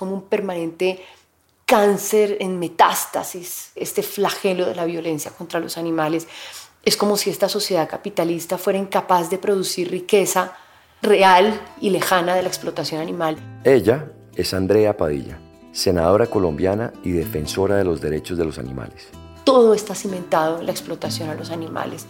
Como un permanente cáncer en metástasis, este flagelo de la violencia contra los animales. Es como si esta sociedad capitalista fuera incapaz de producir riqueza real y lejana de la explotación animal. Ella es Andrea Padilla, senadora colombiana y defensora de los derechos de los animales. Todo está cimentado en la explotación a los animales.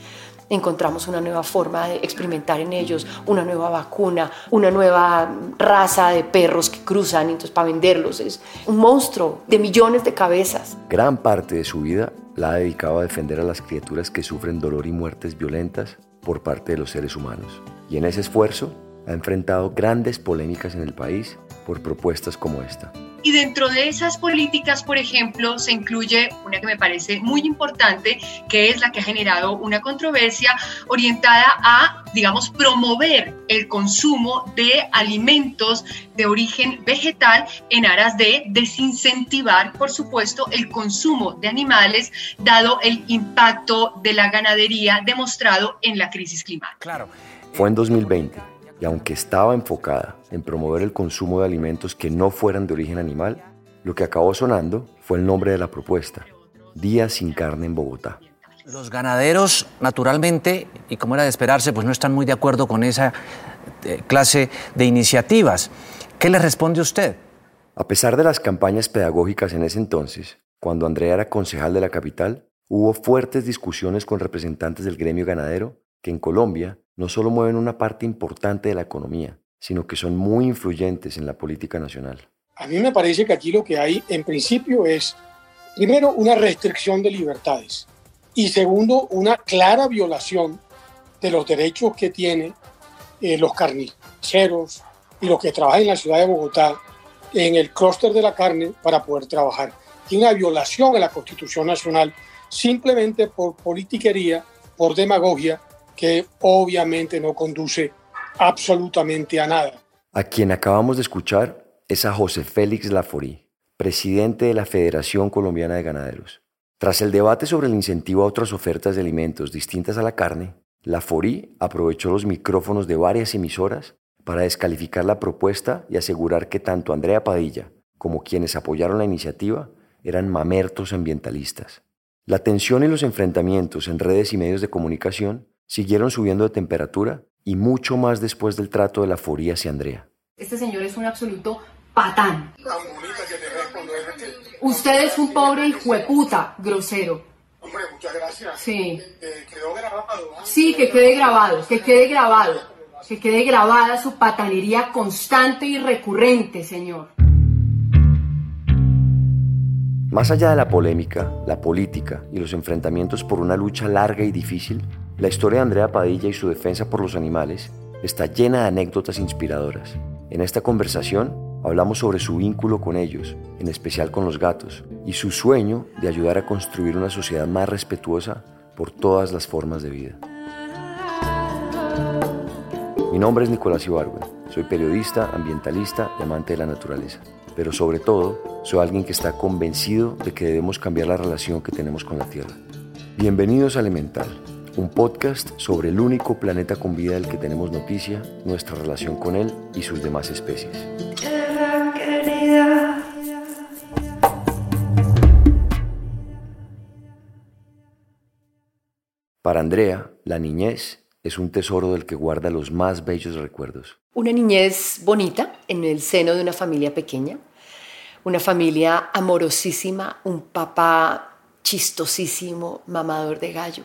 Encontramos una nueva forma de experimentar en ellos, una nueva vacuna, una nueva raza de perros que cruzan entonces para venderlos. Es un monstruo de millones de cabezas. Gran parte de su vida la ha dedicado a defender a las criaturas que sufren dolor y muertes violentas por parte de los seres humanos. Y en ese esfuerzo ha enfrentado grandes polémicas en el país por propuestas como esta. Y dentro de esas políticas, por ejemplo, se incluye una que me parece muy importante, que es la que ha generado una controversia orientada a, digamos, promover el consumo de alimentos de origen vegetal en aras de desincentivar, por supuesto, el consumo de animales, dado el impacto de la ganadería demostrado en la crisis climática. Claro. Fue en 2020 y aunque estaba enfocada en promover el consumo de alimentos que no fueran de origen animal, lo que acabó sonando fue el nombre de la propuesta, Días sin carne en Bogotá. Los ganaderos, naturalmente, y como era de esperarse, pues no están muy de acuerdo con esa eh, clase de iniciativas. ¿Qué le responde usted? A pesar de las campañas pedagógicas en ese entonces, cuando Andrea era concejal de la capital, hubo fuertes discusiones con representantes del gremio ganadero que en Colombia no solo mueven una parte importante de la economía, sino que son muy influyentes en la política nacional. A mí me parece que aquí lo que hay en principio es, primero, una restricción de libertades y segundo, una clara violación de los derechos que tienen eh, los carniceros y los que trabajan en la ciudad de Bogotá en el clúster de la carne para poder trabajar. Y una violación a la Constitución Nacional simplemente por politiquería, por demagogia que obviamente no conduce absolutamente a nada. A quien acabamos de escuchar es a José Félix Laforí, presidente de la Federación Colombiana de Ganaderos. Tras el debate sobre el incentivo a otras ofertas de alimentos distintas a la carne, Laforí aprovechó los micrófonos de varias emisoras para descalificar la propuesta y asegurar que tanto Andrea Padilla como quienes apoyaron la iniciativa eran mamertos ambientalistas. La tensión y los enfrentamientos en redes y medios de comunicación siguieron subiendo de temperatura y mucho más después del trato de la foría hacia Andrea. Este señor es un absoluto patán. Usted es un pobre hijo de puta, grosero. Hombre, muchas gracias. Sí. Eh, quedó grabado. Sí, que quede grabado, que quede grabado. Que quede grabada su patanería constante y recurrente, señor. Más allá de la polémica, la política y los enfrentamientos por una lucha larga y difícil, la historia de Andrea Padilla y su defensa por los animales está llena de anécdotas inspiradoras. En esta conversación hablamos sobre su vínculo con ellos, en especial con los gatos, y su sueño de ayudar a construir una sociedad más respetuosa por todas las formas de vida. Mi nombre es Nicolás Ibargüen, soy periodista, ambientalista y amante de la naturaleza, pero sobre todo soy alguien que está convencido de que debemos cambiar la relación que tenemos con la Tierra. Bienvenidos a Elemental, un podcast sobre el único planeta con vida del que tenemos noticia, nuestra relación con él y sus demás especies. Para Andrea, la niñez es un tesoro del que guarda los más bellos recuerdos. Una niñez bonita en el seno de una familia pequeña, una familia amorosísima, un papá chistosísimo, mamador de gallo,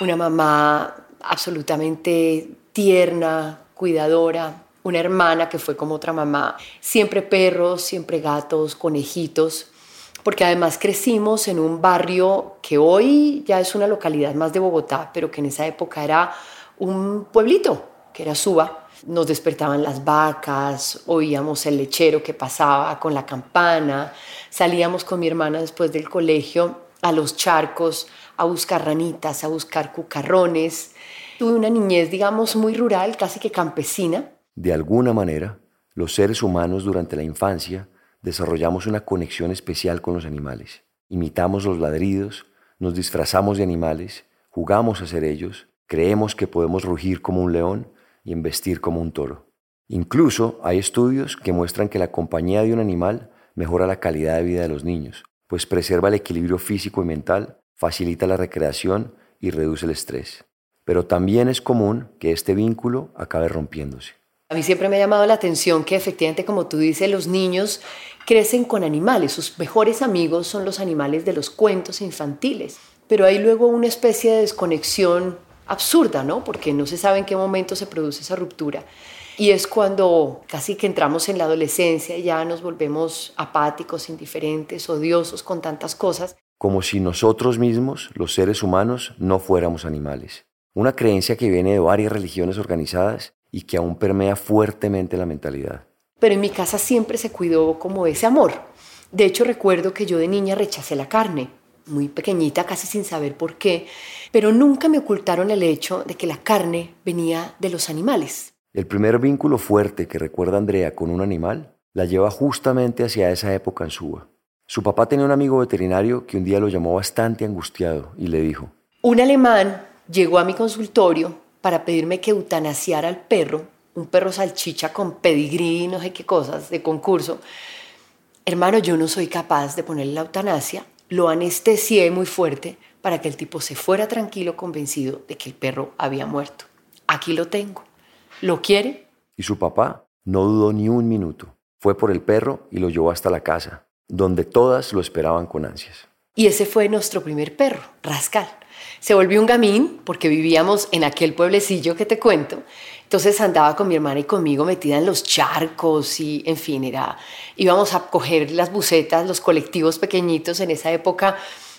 una mamá absolutamente tierna, cuidadora, una hermana que fue como otra mamá, siempre perros, siempre gatos, conejitos, porque además crecimos en un barrio que hoy ya es una localidad más de Bogotá, pero que en esa época era un pueblito, que era Suba. Nos despertaban las vacas, oíamos el lechero que pasaba con la campana, salíamos con mi hermana después del colegio a los charcos a buscar ranitas, a buscar cucarrones. Tuve una niñez, digamos, muy rural, casi que campesina. De alguna manera, los seres humanos durante la infancia desarrollamos una conexión especial con los animales. Imitamos los ladridos, nos disfrazamos de animales, jugamos a ser ellos, creemos que podemos rugir como un león y embestir como un toro. Incluso hay estudios que muestran que la compañía de un animal mejora la calidad de vida de los niños, pues preserva el equilibrio físico y mental, facilita la recreación y reduce el estrés. Pero también es común que este vínculo acabe rompiéndose. A mí siempre me ha llamado la atención que efectivamente, como tú dices, los niños crecen con animales. Sus mejores amigos son los animales de los cuentos infantiles. Pero hay luego una especie de desconexión absurda, ¿no? Porque no se sabe en qué momento se produce esa ruptura. Y es cuando casi que entramos en la adolescencia y ya nos volvemos apáticos, indiferentes, odiosos con tantas cosas. Como si nosotros mismos, los seres humanos, no fuéramos animales. Una creencia que viene de varias religiones organizadas y que aún permea fuertemente la mentalidad. Pero en mi casa siempre se cuidó como ese amor. De hecho, recuerdo que yo de niña rechacé la carne, muy pequeñita, casi sin saber por qué, pero nunca me ocultaron el hecho de que la carne venía de los animales. El primer vínculo fuerte que recuerda Andrea con un animal la lleva justamente hacia esa época en Suba. Su papá tenía un amigo veterinario que un día lo llamó bastante angustiado y le dijo, Un alemán llegó a mi consultorio para pedirme que eutanasiara al perro, un perro salchicha con pedigrí y no sé qué cosas de concurso. Hermano, yo no soy capaz de ponerle la eutanasia, lo anestesié muy fuerte para que el tipo se fuera tranquilo, convencido de que el perro había muerto. Aquí lo tengo. ¿Lo quiere? Y su papá no dudó ni un minuto. Fue por el perro y lo llevó hasta la casa, donde todas lo esperaban con ansias. Y ese fue nuestro primer perro, Rascal. Se volvió un gamín porque vivíamos en aquel pueblecillo que te cuento. Entonces andaba con mi hermana y conmigo metida en los charcos y, en fin, era, íbamos a coger las bucetas, los colectivos pequeñitos en esa época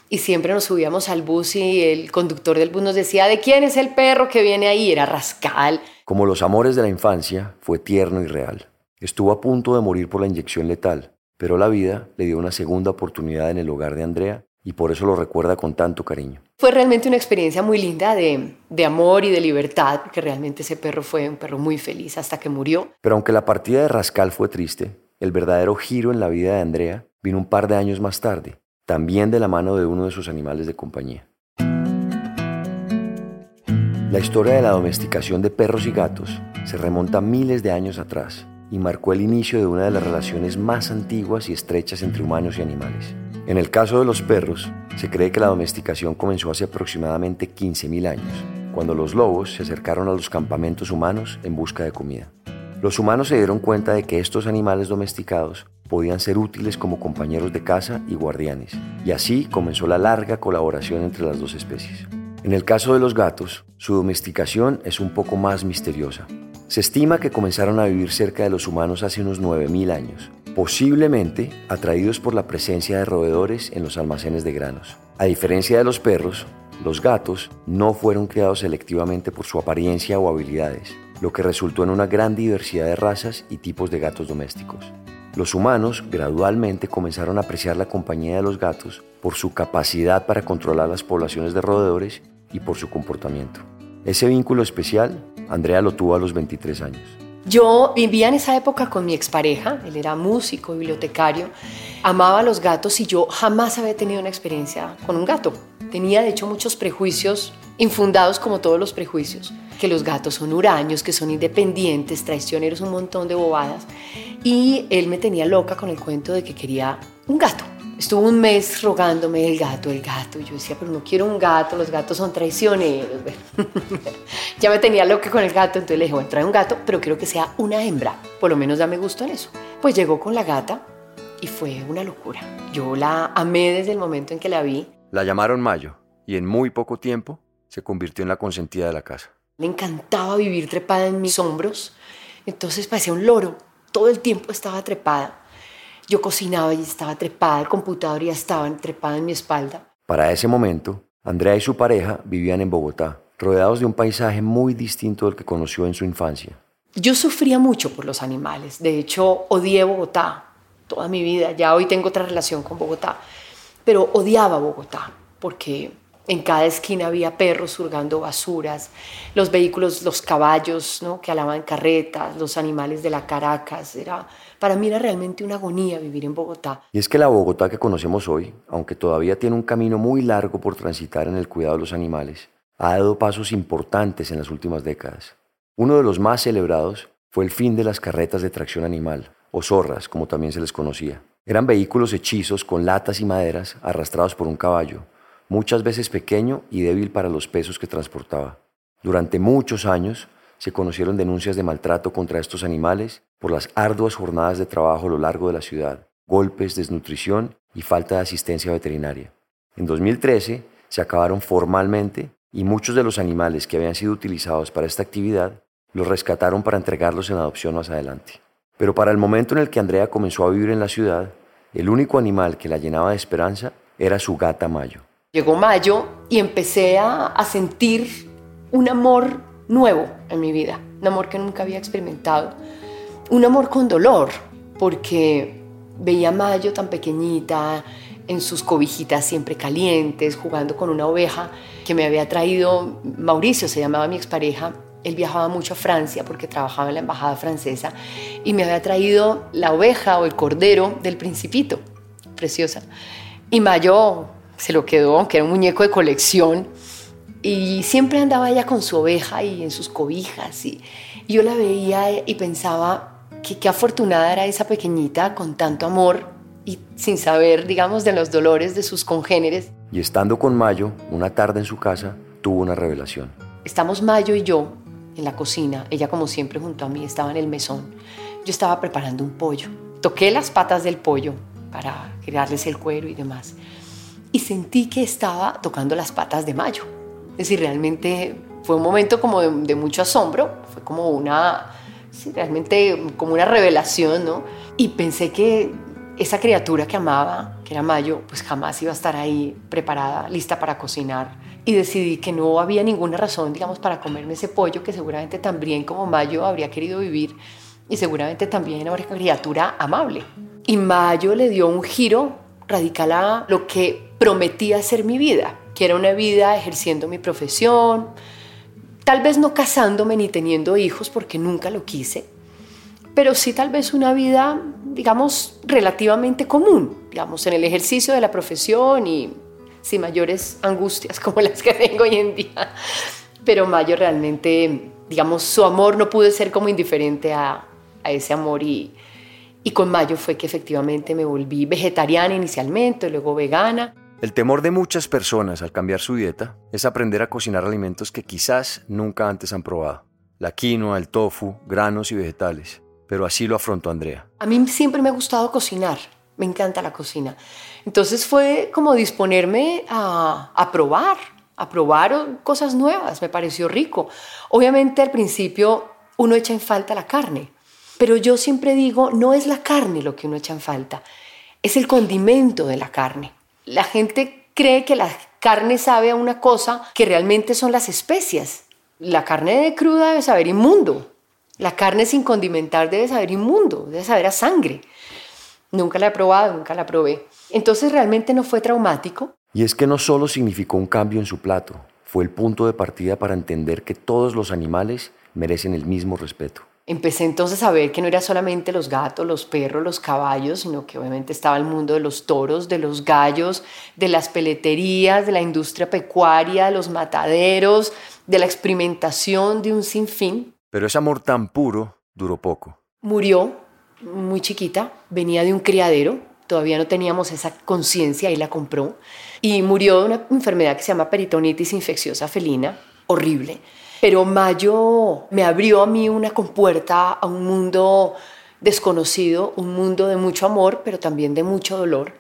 y siempre nos subíamos al bus y el conductor del bus nos decía, ¿de quién es el perro que viene ahí? Era Rascal. Como los amores de la infancia, fue tierno y real. Estuvo a punto de morir por la inyección letal, pero la vida le dio una segunda oportunidad en el hogar de Andrea y por eso lo recuerda con tanto cariño. Fue realmente una experiencia muy linda de, de, amor y de libertad, porque realmente ese perro fue un perro muy feliz hasta que murió. Pero aunque la partida de Rascal fue triste, el verdadero giro en la vida de Andrea vino un par de años más tarde, también de la mano de uno de sus animales de compañía. La historia de la domesticación de perros y gatos se remonta miles de años atrás y marcó el inicio de una de las relaciones más antiguas y estrechas entre humanos y animales. En el caso de los perros, se cree que la domesticación comenzó hace aproximadamente 15.000 años, cuando los lobos se acercaron a los campamentos humanos en busca de comida. Los humanos se dieron cuenta de que estos animales domesticados podían ser útiles como compañeros de caza y guardianes, y así comenzó la larga colaboración entre las dos especies. En el caso de los gatos, su domesticación es un poco más misteriosa. Se estima que comenzaron a vivir cerca de los humanos hace unos 9.000 años, posiblemente atraídos por la presencia de roedores en los almacenes de granos. A diferencia de los perros, los gatos no fueron criados selectivamente por su apariencia o habilidades, lo que resultó en una gran diversidad de razas y tipos de gatos domésticos. Los humanos gradualmente comenzaron a apreciar la compañía de los gatos por su capacidad para controlar las poblaciones de roedores y por su comportamiento. Ese vínculo especial, Andrea lo tuvo a los 23 años. Yo vivía en esa época con mi expareja, él era músico, bibliotecario, amaba a los gatos y yo jamás había tenido una experiencia con un gato. Tenía de hecho muchos prejuicios infundados como todos los prejuicios, que los gatos son huraños, que son independientes, traicioneros, un montón de bobadas. Y él me tenía loca con el cuento de que quería un gato. Estuvo un mes rogándome el gato, el gato. Yo decía, pero no quiero un gato, los gatos son traicioneros. ya me tenía loca con el gato, entonces le dije, bueno, trae un gato, pero quiero que sea una hembra. Por lo menos dame gusto en eso. Pues llegó con la gata y fue una locura. Yo la amé desde el momento en que la vi. La llamaron Mayo y en muy poco tiempo se convirtió en la consentida de la casa. Le encantaba vivir trepada en mis hombros, entonces parecía un loro. Todo el tiempo estaba trepada. Yo cocinaba y estaba trepada, el computador ya estaba trepada en mi espalda. Para ese momento, Andrea y su pareja vivían en Bogotá, rodeados de un paisaje muy distinto del que conoció en su infancia. Yo sufría mucho por los animales, de hecho odié Bogotá toda mi vida, ya hoy tengo otra relación con Bogotá, pero odiaba Bogotá porque en cada esquina había perros surgando basuras, los vehículos, los caballos ¿no? que alaban carretas, los animales de la Caracas. Era, para mí era realmente una agonía vivir en Bogotá. Y es que la Bogotá que conocemos hoy, aunque todavía tiene un camino muy largo por transitar en el cuidado de los animales, ha dado pasos importantes en las últimas décadas. Uno de los más celebrados fue el fin de las carretas de tracción animal, o zorras, como también se les conocía. Eran vehículos hechizos con latas y maderas arrastrados por un caballo, muchas veces pequeño y débil para los pesos que transportaba. Durante muchos años se conocieron denuncias de maltrato contra estos animales por las arduas jornadas de trabajo a lo largo de la ciudad, golpes, desnutrición y falta de asistencia veterinaria. En 2013 se acabaron formalmente y muchos de los animales que habían sido utilizados para esta actividad los rescataron para entregarlos en adopción más adelante. Pero para el momento en el que Andrea comenzó a vivir en la ciudad, el único animal que la llenaba de esperanza era su gata Mayo. Llegó mayo y empecé a, sentir un amor nuevo en mi vida, un amor que nunca había experimentado, un amor con dolor, porque veía a Mayo tan pequeñita, en sus cobijitas siempre calientes, jugando con una oveja que me había traído Mauricio, se llamaba mi expareja. Él viajaba mucho a Francia porque trabajaba en la embajada francesa y me había traído la oveja o el cordero del principito, preciosa. Y Mayo se lo quedó, aunque era un muñeco de colección. Y siempre andaba ella con su oveja y en sus cobijas. Y, yo la veía y pensaba que qué afortunada era esa pequeñita con tanto amor y sin saber, digamos, de los dolores de sus congéneres. Y estando con Mayo, una tarde en su casa, tuvo una revelación. Estamos Mayo y yo en la cocina, ella como siempre junto a mí, estaba en el mesón. Yo estaba preparando un pollo. Toqué las patas del pollo para crearles el cuero y demás y sentí que estaba tocando las patas de Mayo. Es decir, realmente fue un momento como de, mucho asombro, fue como una, realmente como una revelación, ¿no? Y pensé que esa criatura que amaba, que era Mayo, pues jamás iba a estar ahí preparada, lista para cocinar. Y decidí que no había ninguna razón, digamos, para comerme ese pollo que seguramente también como Mayo habría querido vivir y seguramente también era una criatura amable. Y Mayo le dio un giro radical a lo que prometía ser mi vida, que era una vida ejerciendo mi profesión, tal vez no casándome ni teniendo hijos porque nunca lo quise, pero sí tal vez una vida, digamos, relativamente común, digamos, en el ejercicio de la profesión y sin mayores angustias como las que tengo hoy en día. Pero Mayo realmente, digamos, su amor no pude ser como indiferente a, a ese amor y, y con Mayo fue que efectivamente me volví vegetariana inicialmente, luego vegana el temor de muchas personas al cambiar su dieta es aprender a cocinar alimentos que quizás nunca antes han probado. La quinoa, el tofu, granos y vegetales. Pero así lo afrontó Andrea. A mí siempre me ha gustado cocinar. Me encanta la cocina. Entonces fue como disponerme a, probar, a probar cosas nuevas. Me pareció rico. Obviamente al principio uno echa en falta la carne. Pero yo siempre digo, no es la carne lo que uno echa en falta, es el condimento de la carne. La gente cree que la carne sabe a una cosa que realmente son las especias. La carne de cruda debe saber inmundo. La carne sin condimentar debe saber inmundo, debe saber a sangre. Nunca la he probado, nunca la probé. Entonces realmente no fue traumático. Y es que no solo significó un cambio en su plato, fue el punto de partida para entender que todos los animales merecen el mismo respeto. Empecé entonces a ver que no era solamente los gatos, los perros, los caballos, sino que obviamente estaba el mundo de los toros, de los gallos, de las peleterías, de la industria pecuaria, de los mataderos, de la experimentación de un sinfín. Pero ese amor tan puro duró poco. Murió muy chiquita, venía de un criadero, todavía no teníamos esa conciencia y la compró, y murió de una enfermedad que se llama peritonitis infecciosa felina, horrible. Pero Mayo me abrió a mí una compuerta a un mundo desconocido, un mundo de mucho amor, pero también de mucho dolor,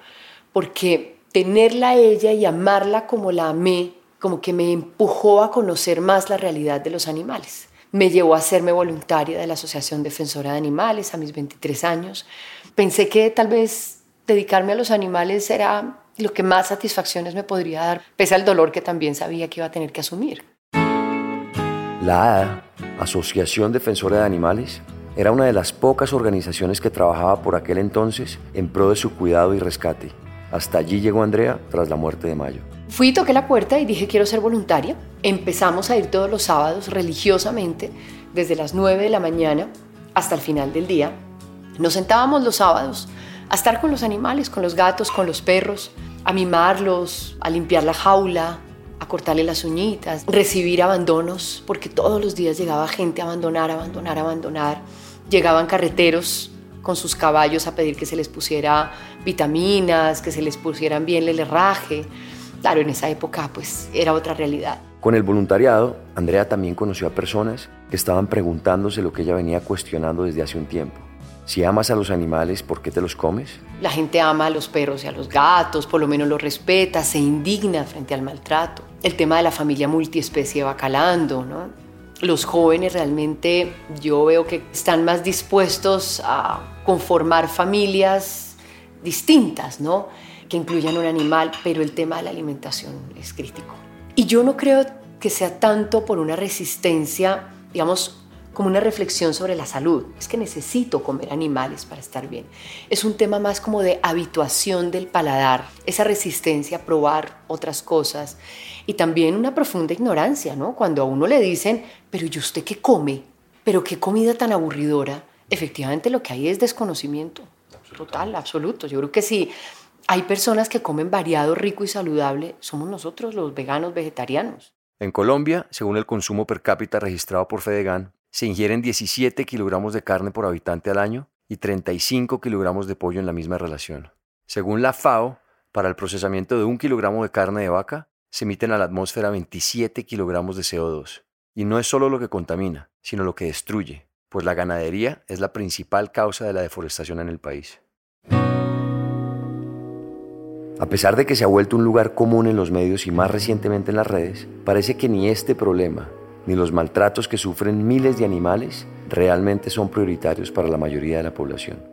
porque tenerla a ella y amarla como la amé, como que me empujó a conocer más la realidad de los animales. Me llevó a hacerme voluntaria de la Asociación Defensora de Animales a mis 23 años. Pensé que tal vez dedicarme a los animales era lo que más satisfacciones me podría dar, pese al dolor que también sabía que iba a tener que asumir. La ADA, Asociación Defensora de Animales, era una de las pocas organizaciones que trabajaba por aquel entonces en pro de su cuidado y rescate. Hasta allí llegó Andrea tras la muerte de Mayo. Fui, toqué la puerta y dije quiero ser voluntaria. Empezamos a ir todos los sábados religiosamente, desde las 9 de la mañana hasta el final del día. Nos sentábamos los sábados a estar con los animales, con los gatos, con los perros, a mimarlos, a limpiar la jaula, a cortarle las uñitas, recibir abandonos, porque todos los días llegaba gente a abandonar, abandonar, abandonar. Llegaban carreteros con sus caballos a pedir que se les pusiera vitaminas, que se les pusieran bien el herraje. Claro, en esa época pues era otra realidad. Con el voluntariado, Andrea también conoció a personas que estaban preguntándose lo que ella venía cuestionando desde hace un tiempo. Si amas a los animales, ¿por qué te los comes? La gente ama a los perros y a los gatos, por lo menos los respeta, se indigna frente al maltrato. El tema de la familia multiespecie va calando, ¿no? Los jóvenes realmente yo veo que están más dispuestos a conformar familias distintas, ¿no? Que incluyan un animal, pero el tema de la alimentación es crítico. Y yo no creo que sea tanto por una resistencia, digamos, como una reflexión sobre la salud. Es que necesito comer animales para estar bien. Es un tema más como de habituación del paladar, esa resistencia a probar otras cosas y también una profunda ignorancia, ¿no? Cuando a uno le dicen, pero ¿y usted qué come? ¿Pero qué comida tan aburridora? Efectivamente lo que hay es desconocimiento. Total, absoluto. Yo creo que sí. Hay personas que comen variado, rico y saludable. Somos nosotros los veganos vegetarianos. En Colombia, según el consumo per cápita registrado por Fedegan, se ingieren 17 kilogramos de carne por habitante al año y 35 kilogramos de pollo en la misma relación. Según la FAO, para el procesamiento de un kilogramo de carne de vaca, se emiten a la atmósfera 27 kilogramos de CO2. Y no es solo lo que contamina, sino lo que destruye, pues la ganadería es la principal causa de la deforestación en el país. A pesar de que se ha vuelto un lugar común en los medios y más recientemente en las redes, parece que ni este problema ni los maltratos que sufren miles de animales realmente son prioritarios para la mayoría de la población.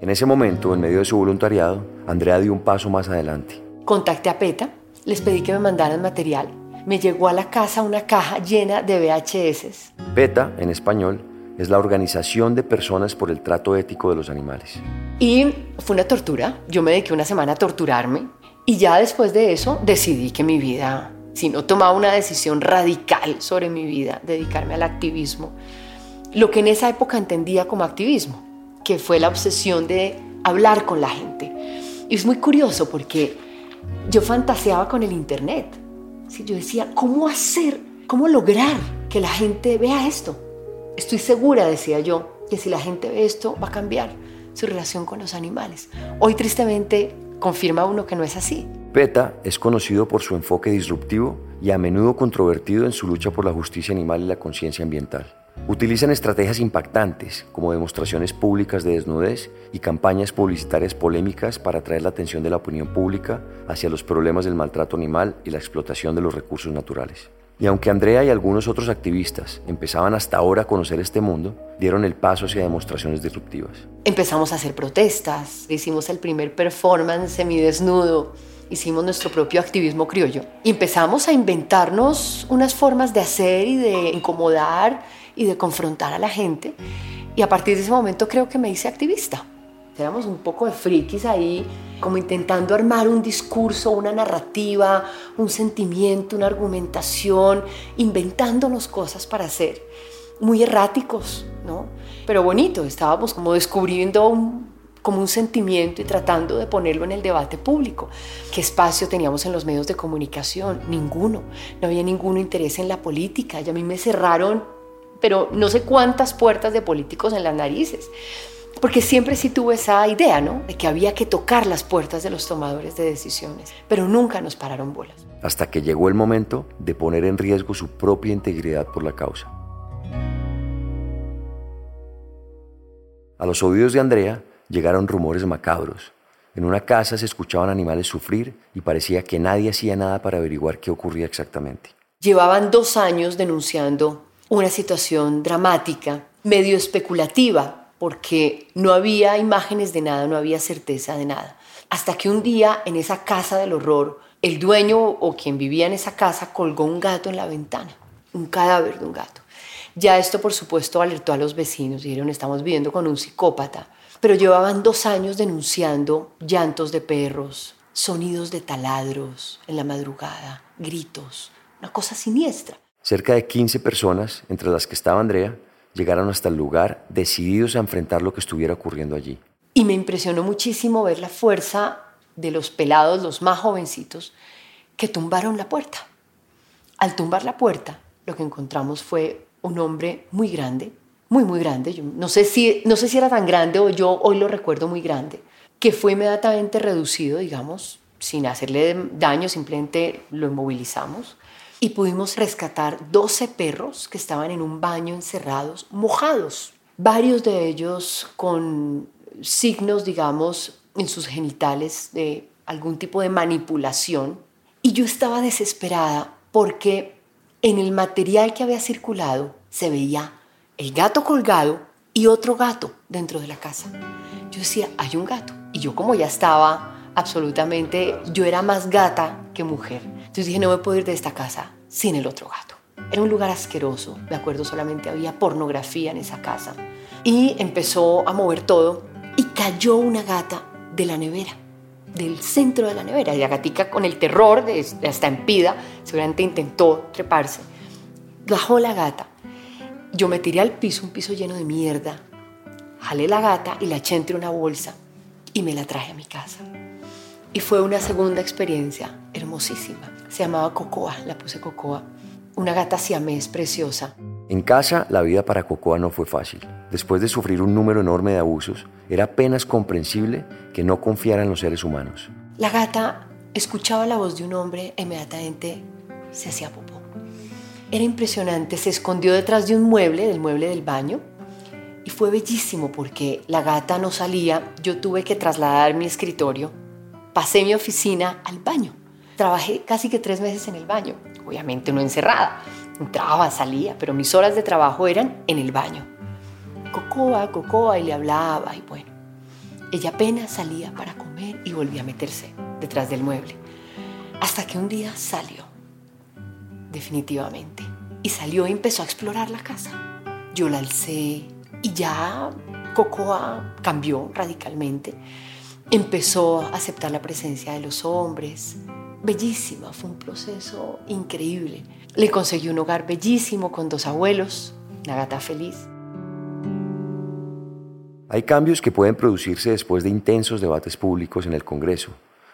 En ese momento, en medio de su voluntariado, Andrea dio un paso más adelante. Contacté a PETA, les pedí que me mandaran material. Me llegó a la casa una caja llena de VHS. PETA, en español, es la Organización de Personas por el Trato Ético de los Animales. Y fue una tortura. Yo me dediqué una semana a torturarme. Y ya después de eso decidí que mi vida sino tomaba una decisión radical sobre mi vida, dedicarme al activismo, lo que en esa época entendía como activismo, que fue la obsesión de hablar con la gente. Y es muy curioso porque yo fantaseaba con el Internet. Yo decía, ¿cómo hacer, cómo lograr que la gente vea esto? Estoy segura, decía yo, que si la gente ve esto va a cambiar su relación con los animales. Hoy tristemente confirma uno que no es así. PETA es conocido por su enfoque disruptivo y a menudo controvertido en su lucha por la justicia animal y la conciencia ambiental. Utilizan estrategias impactantes como demostraciones públicas de desnudez y campañas publicitarias polémicas para atraer la atención de la opinión pública hacia los problemas del maltrato animal y la explotación de los recursos naturales. Y aunque Andrea y algunos otros activistas empezaban hasta ahora a conocer este mundo, dieron el paso hacia demostraciones disruptivas. Empezamos a hacer protestas, hicimos el primer performance semidesnudo hicimos nuestro propio activismo criollo y empezamos a inventarnos unas formas de hacer y de incomodar y de confrontar a la gente. Y a partir de ese momento creo que me hice activista. Éramos un poco de frikis ahí, como intentando armar un discurso, una narrativa, un sentimiento, una argumentación, inventándonos cosas para hacer. Muy erráticos, ¿no? Pero bonito, estábamos como descubriendo un, como un sentimiento y tratando de ponerlo en el debate público. ¿Qué espacio teníamos en los medios de comunicación? Ninguno. No había ningún interés en la política. Y a mí me cerraron, pero no sé cuántas puertas de políticos en las narices. Porque siempre sí tuve esa idea, ¿no? De que había que tocar las puertas de los tomadores de decisiones, pero nunca nos pararon bolas. Hasta que llegó el momento de poner en riesgo su propia integridad por la causa. A los oídos de Andrea llegaron rumores macabros. En una casa se escuchaban animales sufrir y parecía que nadie hacía nada para averiguar qué ocurría exactamente. Llevaban dos años denunciando una situación dramática, medio especulativa, porque no había imágenes de nada, no había certeza de nada. Hasta que un día en esa casa del horror, el dueño o quien vivía en esa casa colgó un gato en la ventana, un cadáver de un gato. Ya esto, por supuesto, alertó a los vecinos. Dijeron, estamos viviendo con un psicópata pero llevaban dos años denunciando llantos de perros, sonidos de taladros en la madrugada, gritos, una cosa siniestra. Cerca de 15 personas, entre las que estaba Andrea, llegaron hasta el lugar decididos a enfrentar lo que estuviera ocurriendo allí. Y me impresionó muchísimo ver la fuerza de los pelados, los más jovencitos, que tumbaron la puerta. Al tumbar la puerta, lo que encontramos fue un hombre muy grande, muy, muy grande. Yo no, sé si, no sé si era tan grande o yo hoy lo recuerdo muy grande, que fue inmediatamente reducido, digamos, sin hacerle daño, simplemente lo inmovilizamos. Y pudimos rescatar 12 perros que estaban en un baño encerrados, mojados. Varios de ellos con signos, digamos, en sus genitales de algún tipo de manipulación. Y yo estaba desesperada porque en el material que había circulado se veía el gato colgado y otro gato dentro de la casa. Yo decía, hay un gato. Y yo como ya estaba absolutamente, yo era más gata que mujer. Entonces dije, no me puedo ir de esta casa sin el otro gato. Era un lugar asqueroso, me acuerdo solamente había pornografía en esa casa. Y empezó a mover todo y cayó una gata de la nevera, del centro de la nevera. Y la gatica con el terror de, de hasta empida, seguramente intentó treparse. Bajó la gata yo me tiré al piso, un piso lleno de mierda, jalé la gata y la eché entre una bolsa y me la traje a mi casa. Y fue una segunda experiencia hermosísima. Se llamaba Cocoa, la puse Cocoa. Una gata siamés preciosa. En casa, la vida para Cocoa no fue fácil. Después de sufrir un número enorme de abusos, era apenas comprensible que no confiara en los seres humanos. La gata escuchaba la voz de un hombre e inmediatamente se hacía popó. Era impresionante, se escondió detrás de un mueble, del mueble del baño, y fue bellísimo porque la gata no salía, yo tuve que trasladar mi escritorio, pasé mi oficina al baño. Trabajé casi que tres meses en el baño, obviamente no encerrada, entraba, salía, pero mis horas de trabajo eran en el baño. Cocoa, cocoa, y le hablaba, y bueno. Ella apenas salía para comer y volvía a meterse detrás del mueble. Hasta que un día salió definitivamente. Y salió y empezó a explorar la casa. Yo la alcé y ya Cocoa cambió radicalmente. Empezó a aceptar la presencia de los hombres. Bellísima, fue un proceso increíble. Le conseguí un hogar bellísimo con dos abuelos, una gata feliz. Hay cambios que pueden producirse después de intensos debates públicos en el Congreso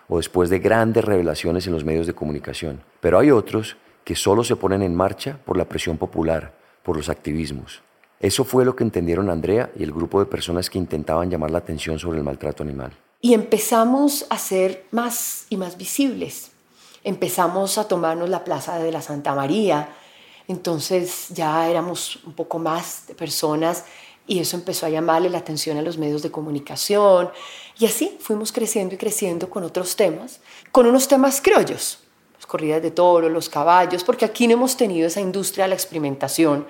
o después de grandes revelaciones en los medios de comunicación, pero hay otros que solo se ponen en marcha por la presión popular, por los activismos. Eso fue lo que entendieron Andrea y el grupo de personas que intentaban llamar la atención sobre el maltrato animal. Y empezamos a ser más y más visibles. Empezamos a tomarnos la plaza de la Santa María. Entonces ya éramos un poco más de personas y eso empezó a llamarle la atención a los medios de comunicación. Y así fuimos creciendo y creciendo con otros temas, con unos temas criollos, corridas de toro, los caballos, porque aquí no hemos tenido esa industria de la experimentación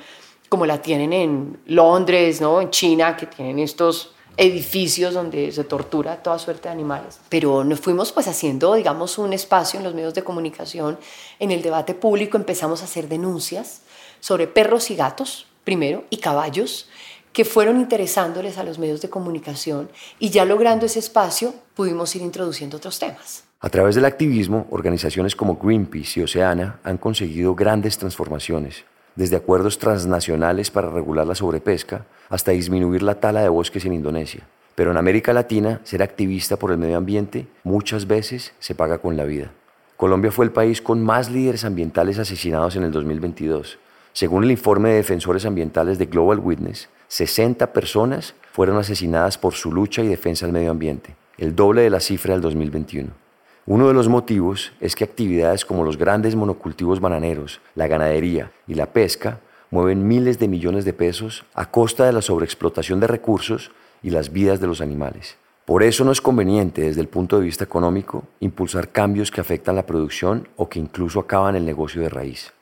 como la tienen en Londres, ¿no? en China, que tienen estos edificios donde se tortura toda suerte de animales. Pero nos fuimos pues haciendo, digamos, un espacio en los medios de comunicación, en el debate público empezamos a hacer denuncias sobre perros y gatos, primero, y caballos, que fueron interesándoles a los medios de comunicación y ya logrando ese espacio pudimos ir introduciendo otros temas. A través del activismo, organizaciones como Greenpeace y Oceana han conseguido grandes transformaciones, desde acuerdos transnacionales para regular la sobrepesca hasta disminuir la tala de bosques en Indonesia. Pero en América Latina, ser activista por el medio ambiente muchas veces se paga con la vida. Colombia fue el país con más líderes ambientales asesinados en el 2022. Según el informe de defensores ambientales de Global Witness, 60 personas fueron asesinadas por su lucha y defensa del medio ambiente, el doble de la cifra del 2021. Uno de los motivos es que actividades como los grandes monocultivos bananeros, la ganadería y la pesca mueven miles de millones de pesos a costa de la sobreexplotación de recursos y las vidas de los animales. Por eso no es conveniente desde el punto de vista económico impulsar cambios que afectan la producción o que incluso acaban el negocio de raíz.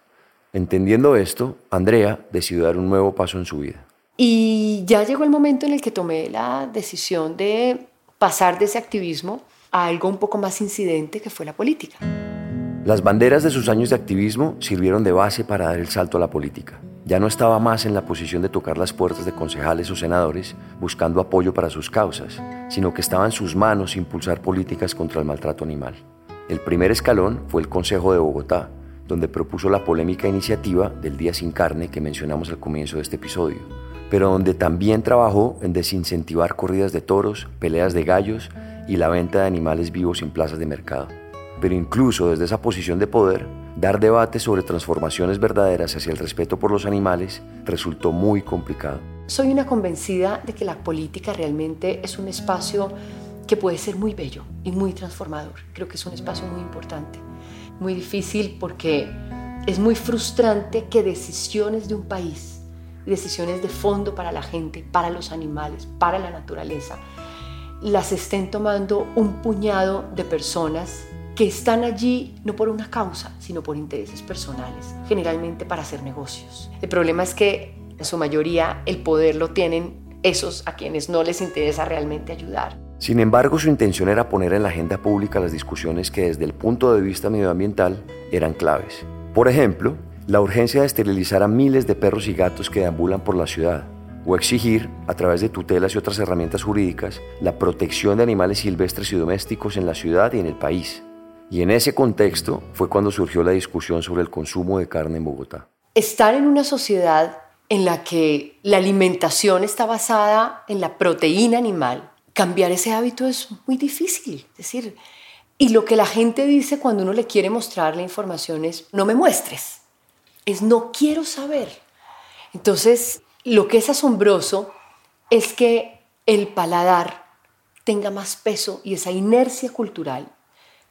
Entendiendo esto, Andrea decidió dar un nuevo paso en su vida. Y ya llegó el momento en el que tomé la decisión de pasar de ese activismo a algo un poco más incidente que fue la política. Las banderas de sus años de activismo sirvieron de base para dar el salto a la política. Ya no estaba más en la posición de tocar las puertas de concejales o senadores buscando apoyo para sus causas, sino que estaba en sus manos impulsar políticas contra el maltrato animal. El primer escalón fue el Consejo de Bogotá, donde propuso la polémica iniciativa del Día sin Carne que mencionamos al comienzo de este episodio, pero donde también trabajó en desincentivar corridas de toros, peleas de gallos y la venta de animales vivos en plazas de mercado. Pero incluso desde esa posición de poder, dar debate sobre transformaciones verdaderas hacia el respeto por los animales resultó muy complicado. Soy una convencida de que la política realmente es un espacio que puede ser muy bello y muy transformador. Creo que es un espacio muy importante, muy difícil porque es muy frustrante que decisiones de un país, decisiones de fondo para la gente, para los animales, para la naturaleza, las estén tomando un puñado de personas que están allí no por una causa, sino por intereses personales, generalmente para hacer negocios. El problema es que en su mayoría el poder lo tienen esos a quienes no les interesa realmente ayudar. Sin embargo, su intención era poner en la agenda pública las discusiones que desde el punto de vista medioambiental eran claves. Por ejemplo, la urgencia de esterilizar a miles de perros y gatos que deambulan por la ciudad, o exigir, a través de tutelas y otras herramientas jurídicas, la protección de animales silvestres y domésticos en la ciudad y en el país. Y en ese contexto fue cuando surgió la discusión sobre el consumo de carne en Bogotá. Estar en una sociedad en la que la alimentación está basada en la proteína animal, cambiar ese hábito es muy difícil. Es decir, y lo que la gente dice cuando uno le quiere mostrar la información es, no me muestres, es no quiero saber. Entonces, lo que es asombroso es que el paladar tenga más peso y esa inercia cultural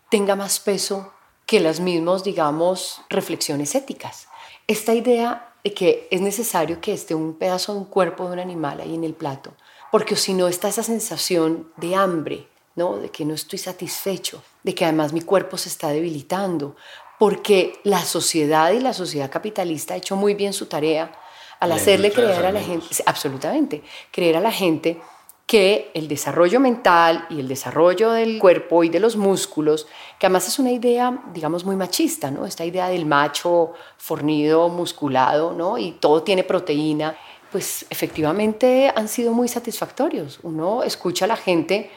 tenga más peso que las mismas, digamos, reflexiones éticas. Esta idea de que es necesario que esté un pedazo de un cuerpo de un animal ahí en el plato, porque si no está esa sensación de hambre, ¿no? de que no estoy satisfecho, de que además mi cuerpo se está debilitando, porque la sociedad y la sociedad capitalista ha hecho muy bien su tarea al hacerle creer a la gente, absolutamente, creer a la gente que el desarrollo mental y el desarrollo del cuerpo y de los músculos, que además es una idea, digamos, muy machista, ¿no? Esta idea del macho fornido, musculado, ¿no? Y todo tiene proteína, pues efectivamente han sido muy satisfactorios. Uno escucha a la gente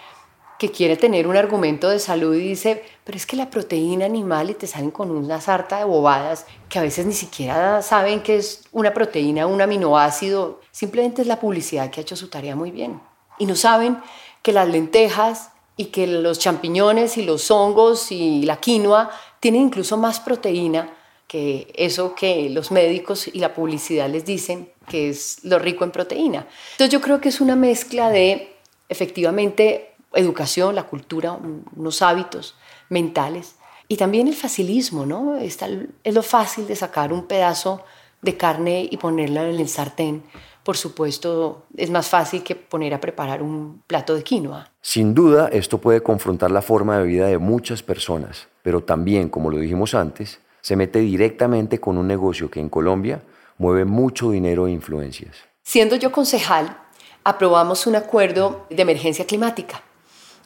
que quiere tener un argumento de salud y dice, pero es que la proteína animal y te salen con una sarta de bobadas que a veces ni siquiera saben que es una proteína, un aminoácido, simplemente es la publicidad que ha hecho su tarea muy bien. Y no saben que las lentejas y que los champiñones y los hongos y la quinoa tienen incluso más proteína que eso que los médicos y la publicidad les dicen que es lo rico en proteína. Entonces yo creo que es una mezcla de efectivamente educación, la cultura, unos hábitos mentales y también el facilismo, ¿no? Está, es lo fácil de sacar un pedazo de carne y ponerla en el sartén. Por supuesto, es más fácil que poner a preparar un plato de quinoa. Sin duda, esto puede confrontar la forma de vida de muchas personas, pero también, como lo dijimos antes, se mete directamente con un negocio que en Colombia mueve mucho dinero e influencias. Siendo yo concejal, aprobamos un acuerdo de emergencia climática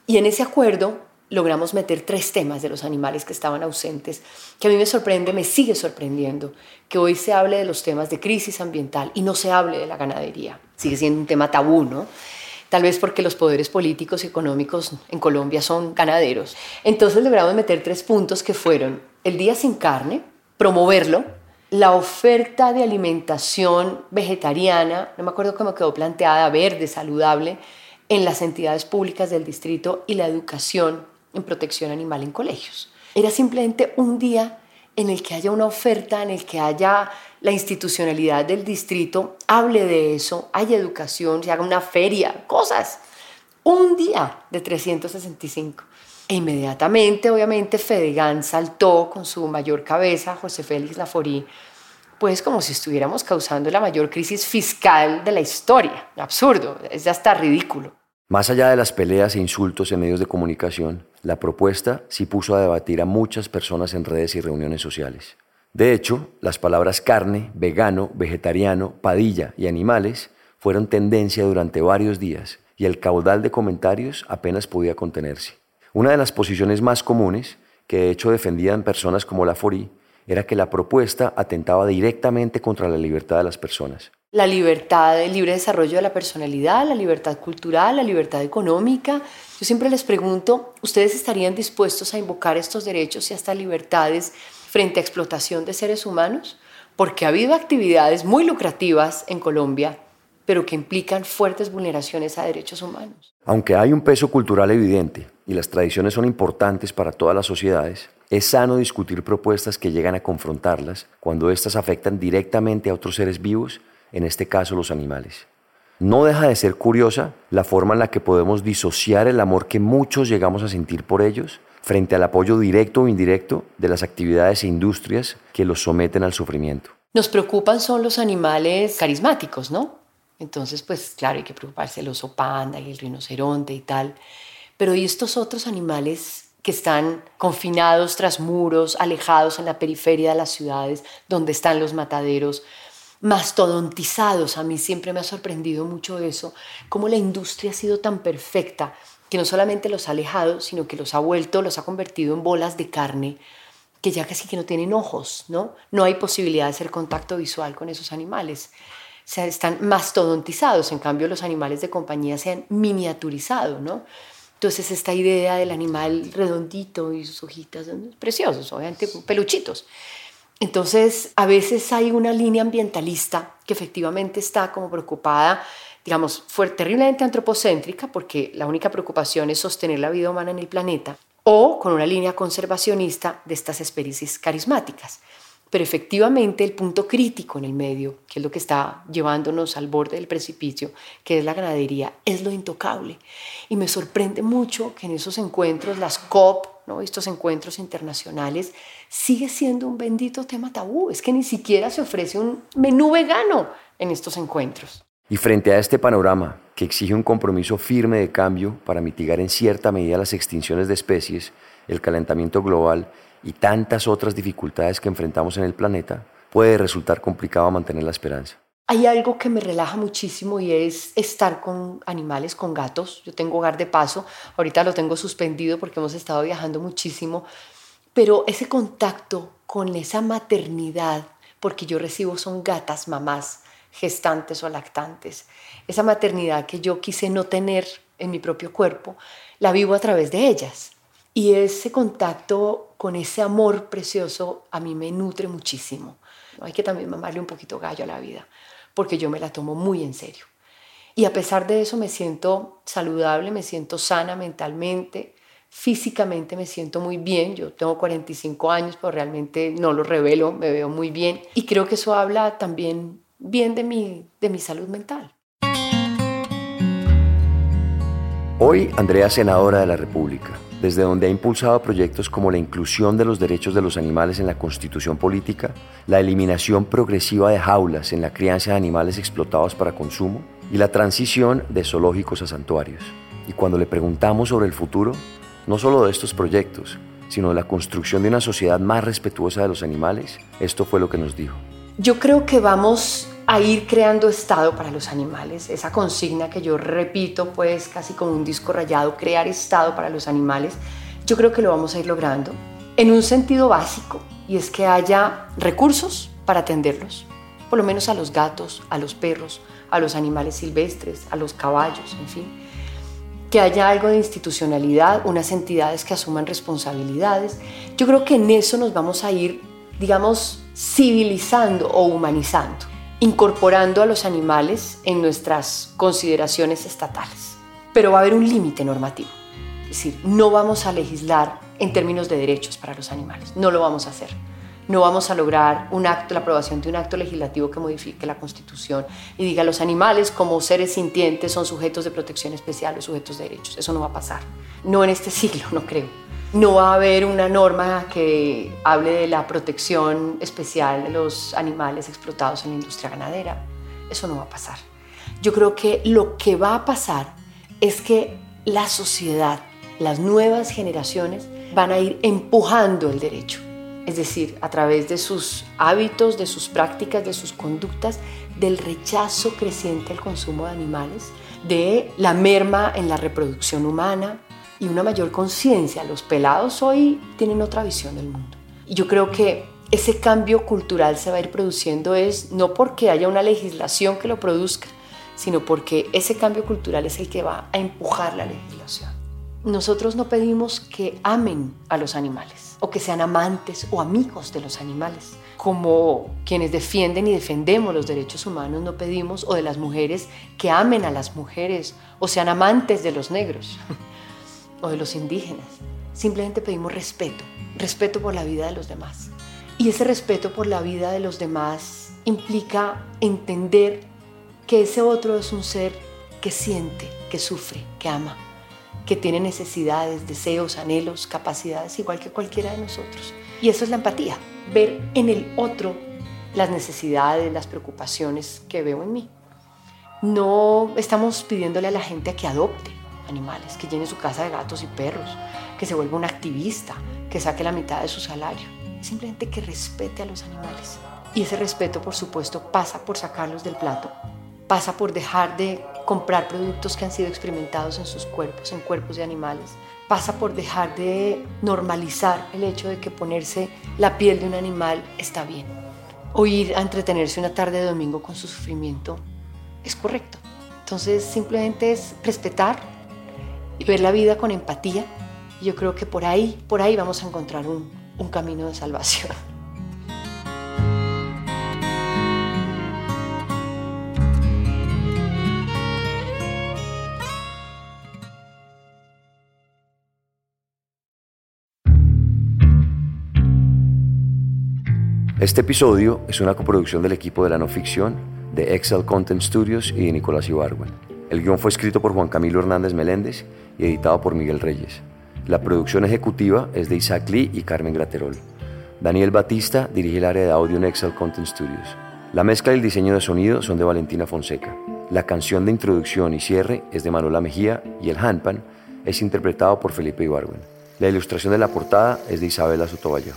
y en ese acuerdo logramos meter tres temas de los animales que estaban ausentes, que a mí me sorprende, me sigue sorprendiendo, que hoy se hable de los temas de crisis ambiental y no se hable de la ganadería. Sigue siendo un tema tabú, ¿no? Tal vez porque los poderes políticos y económicos en Colombia son ganaderos. Entonces logramos meter tres puntos que fueron el día sin carne, promoverlo, la oferta de alimentación vegetariana, no me acuerdo cómo quedó planteada, verde, saludable, en las entidades públicas del distrito y la educación en protección animal en colegios. Era simplemente un día en el que haya una oferta, en el que haya la institucionalidad del distrito, hable de eso, haya educación, se haga una feria, cosas. Un día de 365. E inmediatamente, obviamente, Fedegan saltó con su mayor cabeza, José Félix Laforí, pues como si estuviéramos causando la mayor crisis fiscal de la historia. Absurdo, es hasta ridículo. Más allá de las peleas e insultos en medios de comunicación, la propuesta sí puso a debatir a muchas personas en redes y reuniones sociales. De hecho, las palabras carne, vegano, vegetariano, padilla y animales fueron tendencia durante varios días y el caudal de comentarios apenas podía contenerse. Una de las posiciones más comunes, que de hecho defendían personas como la Forí, era que la propuesta atentaba directamente contra la libertad de las personas. La libertad, el libre desarrollo de la personalidad, la libertad cultural, la libertad económica. Yo siempre les pregunto, ¿ustedes estarían dispuestos a invocar estos derechos y hasta libertades frente a explotación de seres humanos? Porque ha habido actividades muy lucrativas en Colombia pero que implican fuertes vulneraciones a derechos humanos. Aunque hay un peso cultural evidente y las tradiciones son importantes para todas las sociedades, es sano discutir propuestas que llegan a confrontarlas cuando éstas afectan directamente a otros seres vivos, en este caso los animales. No deja de ser curiosa la forma en la que podemos disociar el amor que muchos llegamos a sentir por ellos frente al apoyo directo o indirecto de las actividades e industrias que los someten al sufrimiento. Nos preocupan son los animales carismáticos, ¿no? Entonces, pues claro, hay que preocuparse el oso panda y el rinoceronte y tal. Pero ¿y estos otros animales que están confinados tras muros, alejados en la periferia de las ciudades, donde están los mataderos, mastodontizados? A mí siempre me ha sorprendido mucho eso, cómo la industria ha sido tan perfecta que no solamente los ha alejado, sino que los ha vuelto, los ha convertido en bolas de carne que ya casi que no tienen ojos, ¿no? No hay posibilidad de hacer contacto visual con esos animales se están mastodontizados, en cambio los animales de compañía se han miniaturizado, ¿no? Entonces esta idea del animal redondito y sus hojitas, preciosos, obviamente peluchitos. Entonces a veces hay una línea ambientalista que efectivamente está como preocupada, digamos, fue terriblemente antropocéntrica porque la única preocupación es sostener la vida humana en el planeta, o con una línea conservacionista de estas especies carismáticas. Pero efectivamente el punto crítico en el medio, que es lo que está llevándonos al borde del precipicio, que es la ganadería, es lo intocable. Y me sorprende mucho que en esos encuentros, las COP, ¿no? estos encuentros internacionales, sigue siendo un bendito tema tabú. Es que ni siquiera se ofrece un menú vegano en estos encuentros. Y frente a este panorama, que exige un compromiso firme de cambio para mitigar en cierta medida las extinciones de especies, el calentamiento global y tantas otras dificultades que enfrentamos en el planeta, puede resultar complicado mantener la esperanza. Hay algo que me relaja muchísimo y es estar con animales, con gatos. Yo tengo hogar de paso, ahorita lo tengo suspendido porque hemos estado viajando muchísimo, pero ese contacto con esa maternidad, porque yo recibo son gatas, mamás, gestantes o lactantes, esa maternidad que yo quise no tener en mi propio cuerpo, la vivo a través de ellas. Y ese contacto con ese amor precioso a mí me nutre muchísimo. Hay que también mamarle un poquito gallo a la vida, porque yo me la tomo muy en serio. Y a pesar de eso me siento saludable, me siento sana mentalmente, físicamente me siento muy bien. Yo tengo 45 años, pero realmente no lo revelo, me veo muy bien. Y creo que eso habla también bien de mi, de mi salud mental. Hoy, Andrea, senadora de la República desde donde ha impulsado proyectos como la inclusión de los derechos de los animales en la constitución política, la eliminación progresiva de jaulas en la crianza de animales explotados para consumo y la transición de zoológicos a santuarios. Y cuando le preguntamos sobre el futuro, no solo de estos proyectos, sino de la construcción de una sociedad más respetuosa de los animales, esto fue lo que nos dijo. Yo creo que vamos a ir creando estado para los animales. Esa consigna que yo repito, pues casi como un disco rayado, crear estado para los animales. Yo creo que lo vamos a ir logrando en un sentido básico y es que haya recursos para atenderlos, por lo menos a los gatos, a los perros, a los animales silvestres, a los caballos, en fin. Que haya algo de institucionalidad, unas entidades que asuman responsabilidades. Yo creo que en eso nos vamos a ir, digamos, civilizando o humanizando, incorporando a los animales en nuestras consideraciones estatales. Pero va a haber un límite normativo. Es decir, no vamos a legislar en términos de derechos para los animales, no lo vamos a hacer no vamos a lograr un acto, la aprobación de un acto legislativo que modifique la Constitución y diga los animales como seres sintientes son sujetos de protección especial o sujetos de derechos. Eso no va a pasar. No en este siglo, no creo. No va a haber una norma que hable de la protección especial de los animales explotados en la industria ganadera. Eso no va a pasar. Yo creo que lo que va a pasar es que la sociedad, las nuevas generaciones, van a ir empujando el derecho es decir, a través de sus hábitos, de sus prácticas, de sus conductas, del rechazo creciente al consumo de animales, de la merma en la reproducción humana y una mayor conciencia. Los pelados hoy tienen otra visión del mundo. Y yo creo que ese cambio cultural se va a ir produciendo es no porque haya una legislación que lo produzca, sino porque ese cambio cultural es el que va a empujar la legislación. Nosotros no pedimos que amen a los animales o que sean amantes o amigos de los animales. Como quienes defienden y defendemos los derechos humanos no pedimos, o de las mujeres, que amen a las mujeres o sean amantes de los negros o de los indígenas. Simplemente pedimos respeto, respeto por la vida de los demás. Y ese respeto por la vida de los demás implica entender que ese otro es un ser que siente, que sufre, que ama que tiene necesidades, deseos, anhelos, capacidades igual que cualquiera de nosotros. Y eso es la empatía, ver en el otro las necesidades, las preocupaciones que veo en mí. No estamos pidiéndole a la gente a que adopte animales, que llene su casa de gatos y perros, que se vuelva un activista, que saque la mitad de su salario. Simplemente que respete a los animales. Y ese respeto, por supuesto, pasa por sacarlos del plato, pasa por dejar de comprar productos que han sido experimentados en sus cuerpos, en cuerpos de animales. Pasa por dejar de normalizar el hecho de que ponerse la piel de un animal está bien. O ir a entretenerse una tarde de domingo con su sufrimiento es correcto. Entonces simplemente es respetar ver la vida con empatía. Yo creo que por ahí, por ahí vamos a encontrar un, camino de salvación. Este episodio es una coproducción del equipo de la no ficción, de Excel Content Studios y de Nicolás Ibargüen. El guion fue escrito por Juan Camilo Hernández Meléndez y editado por Miguel Reyes. La producción ejecutiva es de Isaac Lee y Carmen Graterol. Daniel Batista dirige el área de audio en Excel Content Studios. La mezcla y el diseño de sonido son de Valentina Fonseca. La canción de introducción y cierre es de Manuela Mejía y el handpan es interpretado por Felipe Ibargüen. La ilustración de la portada es de Isabela Sotomayor.